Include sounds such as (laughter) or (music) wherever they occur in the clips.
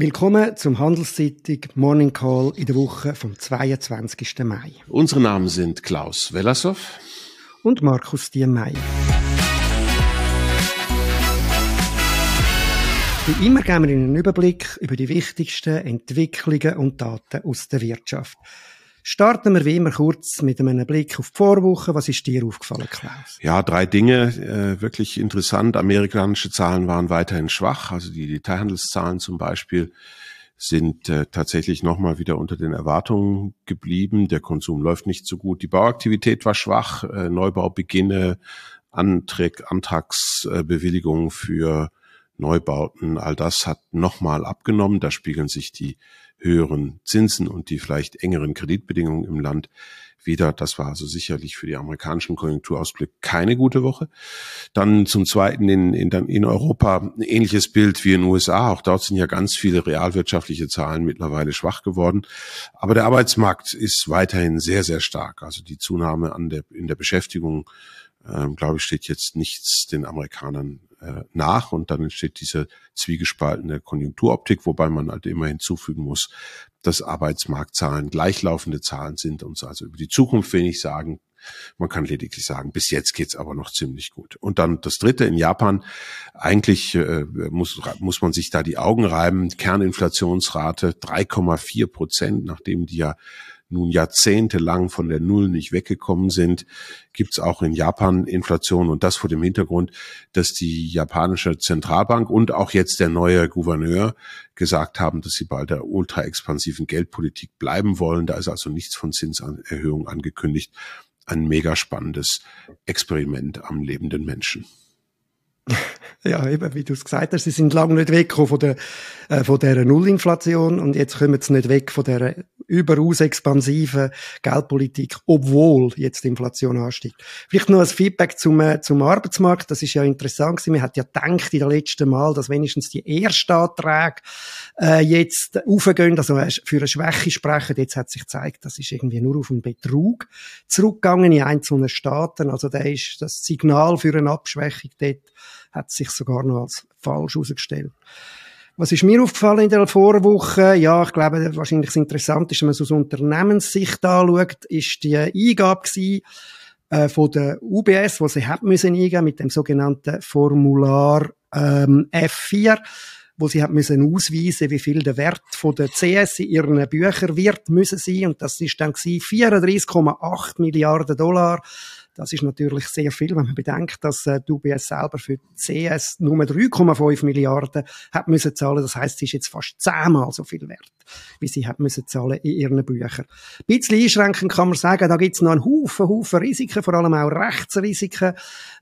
Willkommen zum Handelszeitung Morning Call in der Woche vom 22. Mai. Unsere Namen sind Klaus Wellershoff und Markus Diemeyer. Wie immer geben wir Ihnen einen Überblick über die wichtigsten Entwicklungen und Daten aus der Wirtschaft. Starten wir wie immer kurz mit einem Blick auf die Vorwoche. Was ist dir aufgefallen, Klaus? Ja, drei Dinge, äh, wirklich interessant. Amerikanische Zahlen waren weiterhin schwach, also die Detailhandelszahlen zum Beispiel sind äh, tatsächlich nochmal wieder unter den Erwartungen geblieben. Der Konsum läuft nicht so gut. Die Bauaktivität war schwach. Äh, Neubaubeginne, Antrag, Antragsbewilligungen für Neubauten, all das hat nochmal abgenommen. Da spiegeln sich die höheren Zinsen und die vielleicht engeren Kreditbedingungen im Land wieder. Das war also sicherlich für die amerikanischen Konjunkturausblick keine gute Woche. Dann zum Zweiten in, in, in Europa ein ähnliches Bild wie in den USA. Auch dort sind ja ganz viele realwirtschaftliche Zahlen mittlerweile schwach geworden. Aber der Arbeitsmarkt ist weiterhin sehr, sehr stark. Also die Zunahme an der, in der Beschäftigung, ähm, glaube ich, steht jetzt nichts den Amerikanern äh, nach und dann entsteht diese zwiegespaltene Konjunkturoptik, wobei man halt immer hinzufügen muss, dass Arbeitsmarktzahlen gleichlaufende Zahlen sind und also über die Zukunft wenig sagen. Man kann lediglich sagen, bis jetzt geht's aber noch ziemlich gut. Und dann das Dritte in Japan. Eigentlich äh, muss, muss man sich da die Augen reiben. Kerninflationsrate 3,4 Prozent, nachdem die ja nun jahrzehntelang von der Null nicht weggekommen sind, gibt es auch in Japan Inflation und das vor dem Hintergrund, dass die japanische Zentralbank und auch jetzt der neue Gouverneur gesagt haben, dass sie bei der ultra expansiven Geldpolitik bleiben wollen. Da ist also nichts von Zinserhöhung angekündigt. Ein mega spannendes Experiment am lebenden Menschen. Ja, eben, wie du es gesagt hast, sie sind lange nicht weggekommen von der, äh, von dieser Nullinflation und jetzt kommen sie nicht weg von der überaus expansiven Geldpolitik, obwohl jetzt die Inflation ansteigt. Vielleicht noch ein Feedback zum, äh, zum Arbeitsmarkt. Das ist ja interessant gewesen. Man hat ja gedacht in den letzten Mal, dass wenigstens die Erstanträge äh, jetzt aufgehen, also für eine Schwäche sprechen. Jetzt hat sich gezeigt, das ist irgendwie nur auf einen Betrug zurückgegangen in einzelnen Staaten. Also da ist das Signal für eine Abschwächung dort hat sich sogar noch als falsch herausgestellt. Was ist mir aufgefallen in der Vorwoche? Ja, ich glaube, wahrscheinlich das Interessanteste, wenn man so aus Unternehmenssicht anschaut, ist die Eingabe gewesen, äh, von der UBS, wo sie hat müssen eingeben mit dem sogenannten Formular ähm, F4 wo sie hat müssen ausweisen, wie viel der Wert von der CS in ihren Büchern wird müssen sein und das ist dann 34,8 Milliarden Dollar. Das ist natürlich sehr viel, wenn man bedenkt, dass äh, die UBS selber für CS nur 3,5 Milliarden hat müssen zahlen. Das heißt, sie ist jetzt fast zehnmal so viel wert, wie sie hat müssen zahlen in ihren Büchern. Ein bisschen einschränkend kann man sagen, da gibt es noch einen Haufen, Haufen Risiken, vor allem auch Rechtsrisiken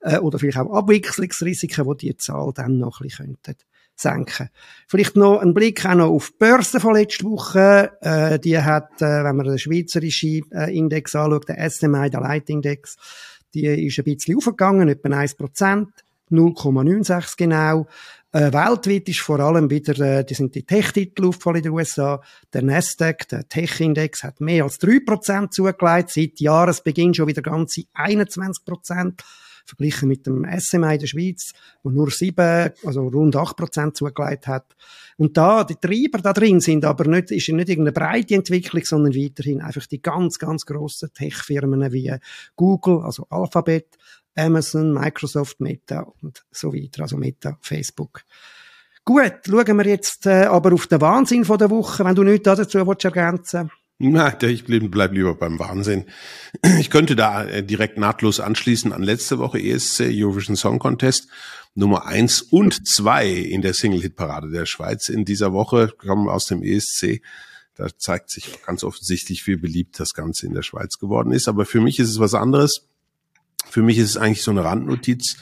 äh, oder vielleicht auch Abwicklungsrisiken, wo die Zahl dann noch ein bisschen könnten senken. Vielleicht noch ein Blick auch noch auf die Börse von letzter Woche. Äh, die hat, äh, wenn man den schweizerischen äh, Index anschaut, der SMI, der Leitindex, die ist ein bisschen aufgegangen, etwa 1%, 0,96 genau. Äh, weltweit ist vor allem wieder, äh, die sind die Tech-Titel aufgefallen in den USA. Der Nasdaq, der Tech-Index, hat mehr als 3% zugelegt. Seit Jahresbeginn schon wieder ganze 21% verglichen mit dem SMI in der Schweiz, wo nur sieben, also rund acht Prozent zugelegt hat. Und da, die Treiber da drin sind aber nicht, ist nicht irgendeine breite Entwicklung, sondern weiterhin einfach die ganz, ganz grossen Tech-Firmen wie Google, also Alphabet, Amazon, Microsoft, Meta und so weiter, also Meta, Facebook. Gut, schauen wir jetzt äh, aber auf den Wahnsinn von der Woche, wenn du nichts dazu ergänzen willst. Na, ich bleib lieber beim Wahnsinn. (clears throat) Ich könnte da äh, direkt nahtlos anschließen an letzte Woche ESC, Eurovision Song Contest. Nummer eins und zwei in der Single-Hit-Parade der Schweiz in dieser Woche kommen aus dem ESC. Da zeigt sich ganz offensichtlich, wie beliebt das Ganze in der Schweiz geworden ist. Aber für mich ist es was anderes. Für mich ist es eigentlich so eine Randnotiz.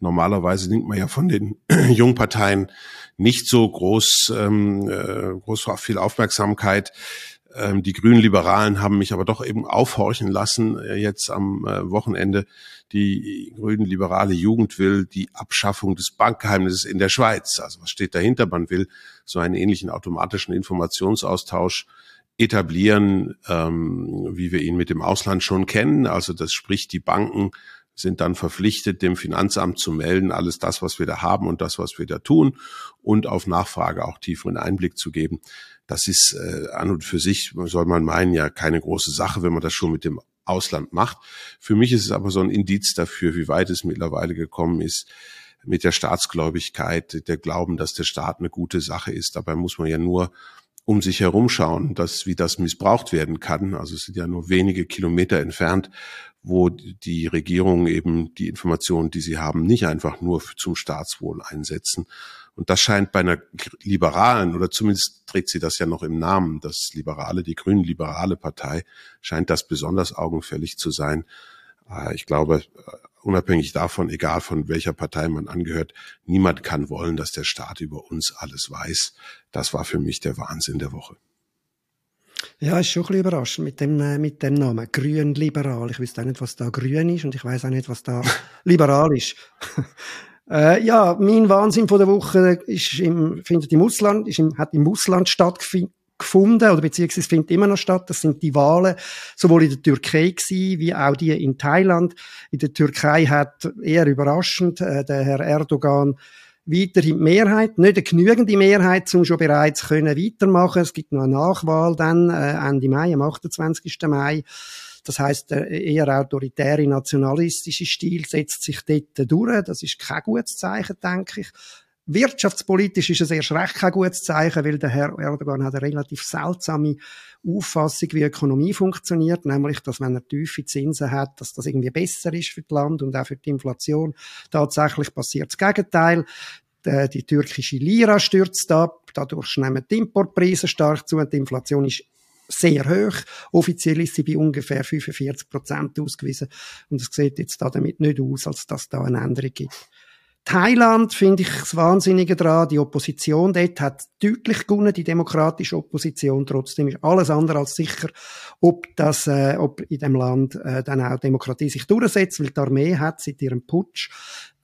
Normalerweise denkt man ja von den (clears throat) Jungparteien nicht so groß, ähm, äh, groß viel Aufmerksamkeit. Ähm, die grünen Liberalen haben mich aber doch eben aufhorchen lassen äh, jetzt am äh, Wochenende. Die grünen liberale Jugend will die Abschaffung des Bankgeheimnisses in der Schweiz. Also was steht dahinter? Man will so einen ähnlichen automatischen Informationsaustausch etablieren, ähm, wie wir ihn mit dem Ausland schon kennen. Also das spricht die Banken sind dann verpflichtet, dem Finanzamt zu melden, alles das, was wir da haben und das, was wir da tun und auf Nachfrage auch tieferen Einblick zu geben. Das ist äh, an und für sich, soll man meinen, ja keine große Sache, wenn man das schon mit dem Ausland macht. Für mich ist es aber so ein Indiz dafür, wie weit es mittlerweile gekommen ist mit der Staatsgläubigkeit, der Glauben, dass der Staat eine gute Sache ist. Dabei muss man ja nur um sich herum schauen, dass, wie das missbraucht werden kann. Also es sind ja nur wenige Kilometer entfernt, wo die Regierungen eben die Informationen, die sie haben, nicht einfach nur zum Staatswohl einsetzen. Und das scheint bei einer liberalen, oder zumindest trägt sie das ja noch im Namen, das Liberale, die Grünen-Liberale Partei, scheint das besonders augenfällig zu sein. Äh, ich glaube, unabhängig davon, egal von welcher Partei man angehört, niemand kann wollen, dass der Staat über uns alles weiß. Das war für mich der Wahnsinn der Woche. Ja, ist schon ein bisschen überraschend mit dem, äh, mit dem Namen. Grün-Liberal. Ich weiß auch nicht, was da grün ist und ich weiß auch nicht, was da (laughs) liberal ist. Äh, ja, mein Wahnsinn von der Woche ist im, findet im Ausland, ist im, hat im Ausland stattgefunden gefunden oder beziehungsweise findet immer noch statt. Das sind die Wahlen sowohl in der Türkei gewesen, wie auch die in Thailand. In der Türkei hat eher überraschend äh, der Herr Erdogan weiterhin die Mehrheit, nicht eine genügende Mehrheit, um schon bereits können weitermachen. Es gibt noch eine Nachwahl dann äh, Ende Mai, am 28. Mai. Das heißt, der eher autoritäre nationalistische Stil setzt sich dort durch. Das ist kein gutes Zeichen, denke ich. Wirtschaftspolitisch ist es erst recht kein gutes Zeichen, weil der Herr Erdogan hat eine relativ seltsame Auffassung, wie Ökonomie funktioniert, nämlich, dass wenn er tiefe Zinsen hat, dass das irgendwie besser ist für das Land und auch für die Inflation. Tatsächlich passiert das Gegenteil. Die, türkische Lira stürzt ab, dadurch nehmen die Importpreise stark zu und die Inflation ist sehr hoch. Offiziell ist sie bei ungefähr 45 Prozent ausgewiesen. Und es sieht jetzt da damit nicht aus, als dass da eine Änderung gibt. Thailand finde ich das Wahnsinnige dran. Die Opposition dort hat deutlich gewonnen, die demokratische Opposition. Trotzdem ist alles andere als sicher, ob das, äh, ob in dem Land äh, dann auch Demokratie sich durchsetzt, weil die Armee hat seit ihrem Putsch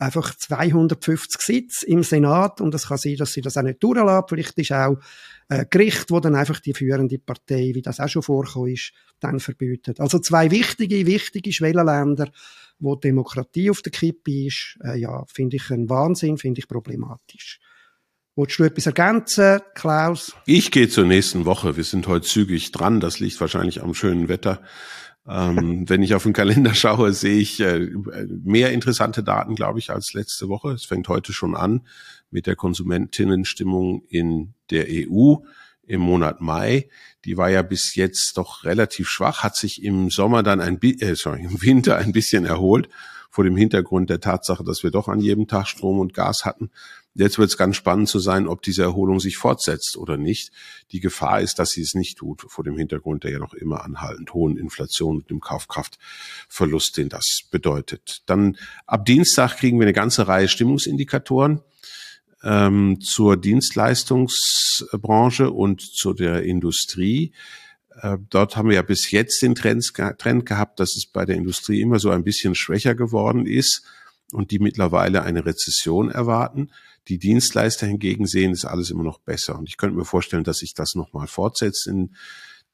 einfach 250 Sitze im Senat und es kann sein, dass sie das auch nicht durchlassen. Vielleicht ist auch äh, Gericht, wo dann einfach die führende Partei, wie das auch schon vorgekommen ist, dann verbietet. Also zwei wichtige, wichtige Schwellenländer, wo Demokratie auf der Kippe ist, äh, ja, finde ich ein Wahnsinn, finde ich problematisch. Wolltest du etwas ergänzen, Klaus? Ich gehe zur nächsten Woche. Wir sind heute zügig dran. Das liegt wahrscheinlich am schönen Wetter. Ähm, (laughs) wenn ich auf den Kalender schaue, sehe ich äh, mehr interessante Daten, glaube ich, als letzte Woche. Es fängt heute schon an mit der Konsumentinnenstimmung in der EU im Monat Mai. Die war ja bis jetzt doch relativ schwach, hat sich im Sommer dann ein äh, sorry, im Winter ein bisschen erholt vor dem Hintergrund der Tatsache, dass wir doch an jedem Tag Strom und Gas hatten. Jetzt wird es ganz spannend zu sein, ob diese Erholung sich fortsetzt oder nicht. Die Gefahr ist, dass sie es nicht tut, vor dem Hintergrund der ja noch immer anhaltend hohen Inflation und dem Kaufkraftverlust, den das bedeutet. Dann ab Dienstag kriegen wir eine ganze Reihe Stimmungsindikatoren ähm, zur Dienstleistungsbranche und zu der Industrie. Äh, dort haben wir ja bis jetzt den Trend, Trend gehabt, dass es bei der Industrie immer so ein bisschen schwächer geworden ist und die mittlerweile eine Rezession erwarten. Die Dienstleister hingegen sehen es alles immer noch besser. Und ich könnte mir vorstellen, dass sich das nochmal fortsetzt in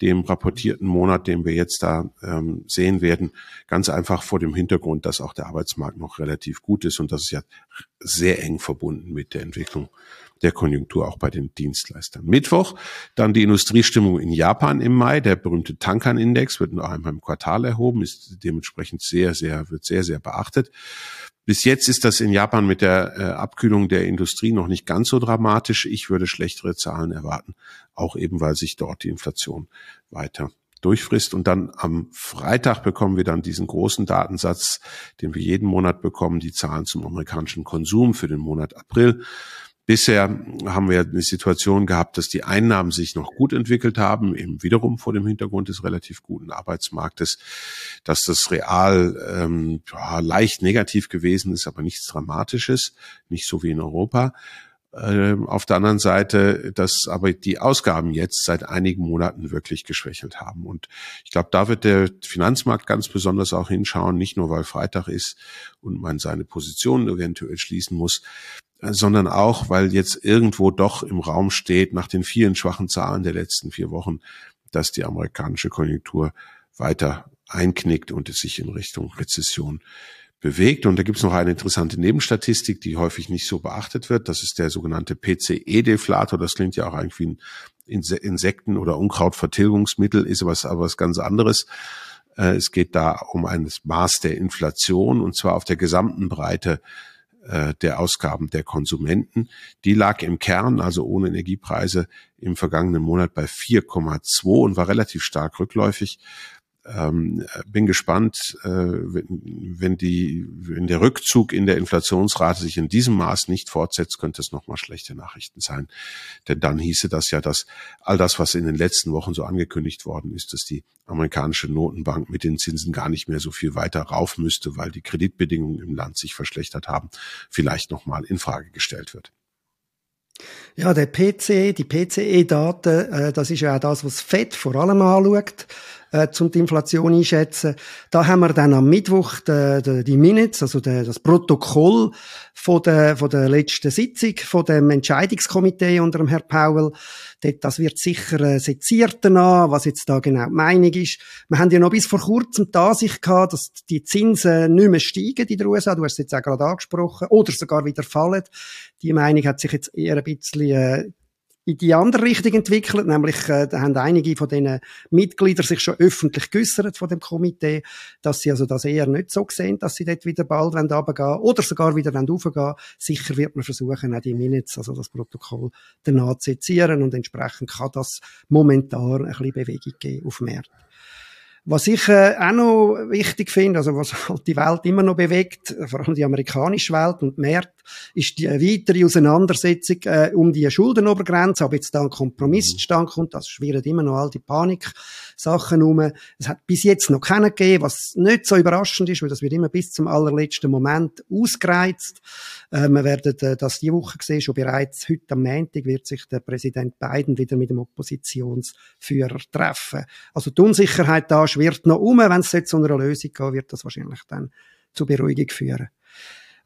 dem rapportierten Monat, den wir jetzt da ähm, sehen werden, ganz einfach vor dem Hintergrund, dass auch der Arbeitsmarkt noch relativ gut ist und das ist ja sehr eng verbunden mit der Entwicklung der Konjunktur auch bei den Dienstleistern. Mittwoch dann die Industriestimmung in Japan im Mai. Der berühmte Tankan-Index wird nur einmal im Quartal erhoben, ist dementsprechend sehr, sehr, wird sehr, sehr beachtet. Bis jetzt ist das in Japan mit der äh, Abkühlung der Industrie noch nicht ganz so dramatisch. Ich würde schlechtere Zahlen erwarten, auch eben weil sich dort die Inflation weiter durchfrisst. Und dann am Freitag bekommen wir dann diesen großen Datensatz, den wir jeden Monat bekommen, die Zahlen zum amerikanischen Konsum für den Monat April. Bisher haben wir eine Situation gehabt, dass die Einnahmen sich noch gut entwickelt haben, eben wiederum vor dem Hintergrund des relativ guten Arbeitsmarktes, dass das real ähm, ja, leicht negativ gewesen ist, aber nichts Dramatisches, nicht so wie in Europa. Ähm, auf der anderen Seite, dass aber die Ausgaben jetzt seit einigen Monaten wirklich geschwächelt haben. Und ich glaube, da wird der Finanzmarkt ganz besonders auch hinschauen, nicht nur weil Freitag ist und man seine Positionen eventuell schließen muss, sondern auch, weil jetzt irgendwo doch im Raum steht, nach den vielen schwachen Zahlen der letzten vier Wochen, dass die amerikanische Konjunktur weiter einknickt und es sich in Richtung Rezession bewegt. Und da gibt es noch eine interessante Nebenstatistik, die häufig nicht so beachtet wird. Das ist der sogenannte PCE-Deflator. Das klingt ja auch eigentlich wie ein Insekten- oder Unkrautvertilgungsmittel, ist aber was, aber was ganz anderes. Äh, es geht da um ein Maß der Inflation und zwar auf der gesamten Breite äh, der Ausgaben der Konsumenten. Die lag im Kern, also ohne Energiepreise, im vergangenen Monat bei 4,2 und war relativ stark rückläufig ähm, bin gespannt, äh, wenn, wenn, die, wenn der Rückzug in der Inflationsrate sich in diesem Maß nicht fortsetzt, könnte es nochmal schlechte Nachrichten sein. Denn dann hieße das ja, dass all das, was in den letzten Wochen so angekündigt worden ist, dass die amerikanische Notenbank mit den Zinsen gar nicht mehr so viel weiter rauf müsste, weil die Kreditbedingungen im Land sich verschlechtert haben, vielleicht nochmal in Frage gestellt wird. Ja, der PCE, die PCE-Daten, äh, das ist ja auch das, was FED vor allem anschaut äh, zum die Inflation einschätzen. Da haben wir dann am Mittwoch die, die, die Minutes, also die, das Protokoll von der, von der letzten Sitzung von dem Entscheidungskomitee unter dem Herrn Powell. Dort, das wird sicher äh, seziert danach, was jetzt da genau die Meinung ist. Wir haben ja noch bis vor kurzem die Ansicht gehabt, dass die Zinsen nicht mehr steigen in der USA. Du hast es jetzt auch gerade angesprochen. Oder sogar wieder fallen. Die Meinung hat sich jetzt eher ein bisschen äh, in die andere Richtung entwickelt, nämlich äh, da haben einige von diesen Mitgliedern sich schon öffentlich geäussert von dem Komitee, dass sie also das eher nicht so sehen, dass sie dort wieder bald runtergehen oder sogar wieder raufgehen Sicher wird man versuchen, auch die Minutes, also das Protokoll, danach zu sezieren. Und entsprechend kann das momentan ein bisschen Bewegung geben auf Märkte. Was ich äh, auch noch wichtig finde, also was halt die Welt immer noch bewegt, vor allem die amerikanische Welt und Märkte, ist die weitere Auseinandersetzung äh, um die Schuldenobergrenze, ob jetzt da ein Kompromiss mhm. zustande kommt, das schwirren immer noch all die Paniksachen um. Es hat bis jetzt noch keinen gegeben, was nicht so überraschend ist, weil das wird immer bis zum allerletzten Moment ausgereizt. Äh, wir werden äh, das die Woche sehen, schon bereits heute am Montag wird sich der Präsident Biden wieder mit dem Oppositionsführer treffen. Also die Unsicherheit da schwirrt noch um, wenn es jetzt zu einer Lösung geht, wird das wahrscheinlich dann zu Beruhigung führen.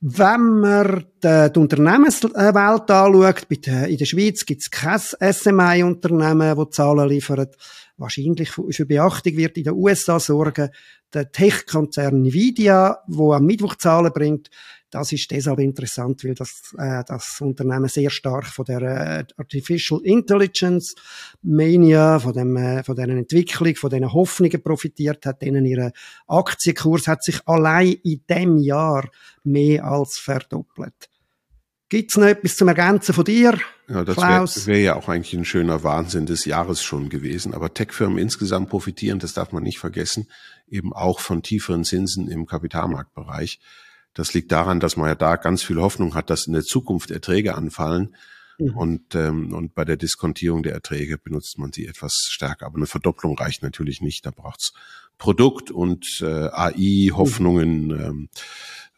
Wenn man die, die Unternehmenswelt anschaut, in der Schweiz gibt es kein SMI-Unternehmen, das Zahlen liefert. Wahrscheinlich für Beachtung wird in den USA sorgen der Tech-Konzern Nvidia, wo am Mittwoch Zahlen bringt. Das ist deshalb interessant, weil das, äh, das Unternehmen sehr stark von der äh, Artificial Intelligence Mania, von dem, äh, von deren Entwicklung, von diesen Hoffnungen profitiert hat. Denen ihre Aktienkurs hat sich allein in dem Jahr mehr als verdoppelt. Gibt's noch etwas zum Ergänzen von dir? Ja, das wäre wär ja auch eigentlich ein schöner Wahnsinn des Jahres schon gewesen. Aber Tech-Firmen insgesamt profitieren, das darf man nicht vergessen, eben auch von tieferen Zinsen im Kapitalmarktbereich. Das liegt daran, dass man ja da ganz viel Hoffnung hat, dass in der Zukunft Erträge anfallen. Mhm. Und, ähm, und bei der Diskontierung der Erträge benutzt man sie etwas stärker. Aber eine Verdopplung reicht natürlich nicht. Da braucht's Produkt und äh, AI-Hoffnungen. Mhm. Ähm,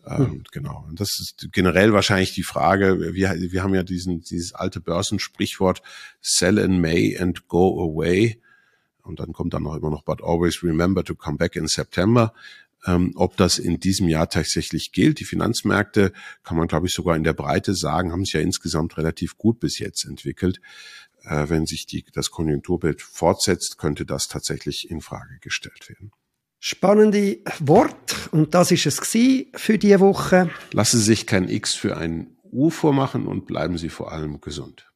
ähm, mhm. Genau. Und das ist generell wahrscheinlich die Frage. Wir, wir haben ja diesen, dieses alte Börsensprichwort Sell in May and go away. Und dann kommt dann noch immer noch, but always remember to come back in September ähm, ob das in diesem Jahr tatsächlich gilt. Die Finanzmärkte, kann man glaube ich sogar in der Breite sagen, haben sich ja insgesamt relativ gut bis jetzt entwickelt. Äh, wenn sich die, das Konjunkturbild fortsetzt, könnte das tatsächlich in Frage gestellt werden. Spannende Wort und das ist es für die Woche. Lassen Sie sich kein X für ein U vormachen und bleiben Sie vor allem gesund.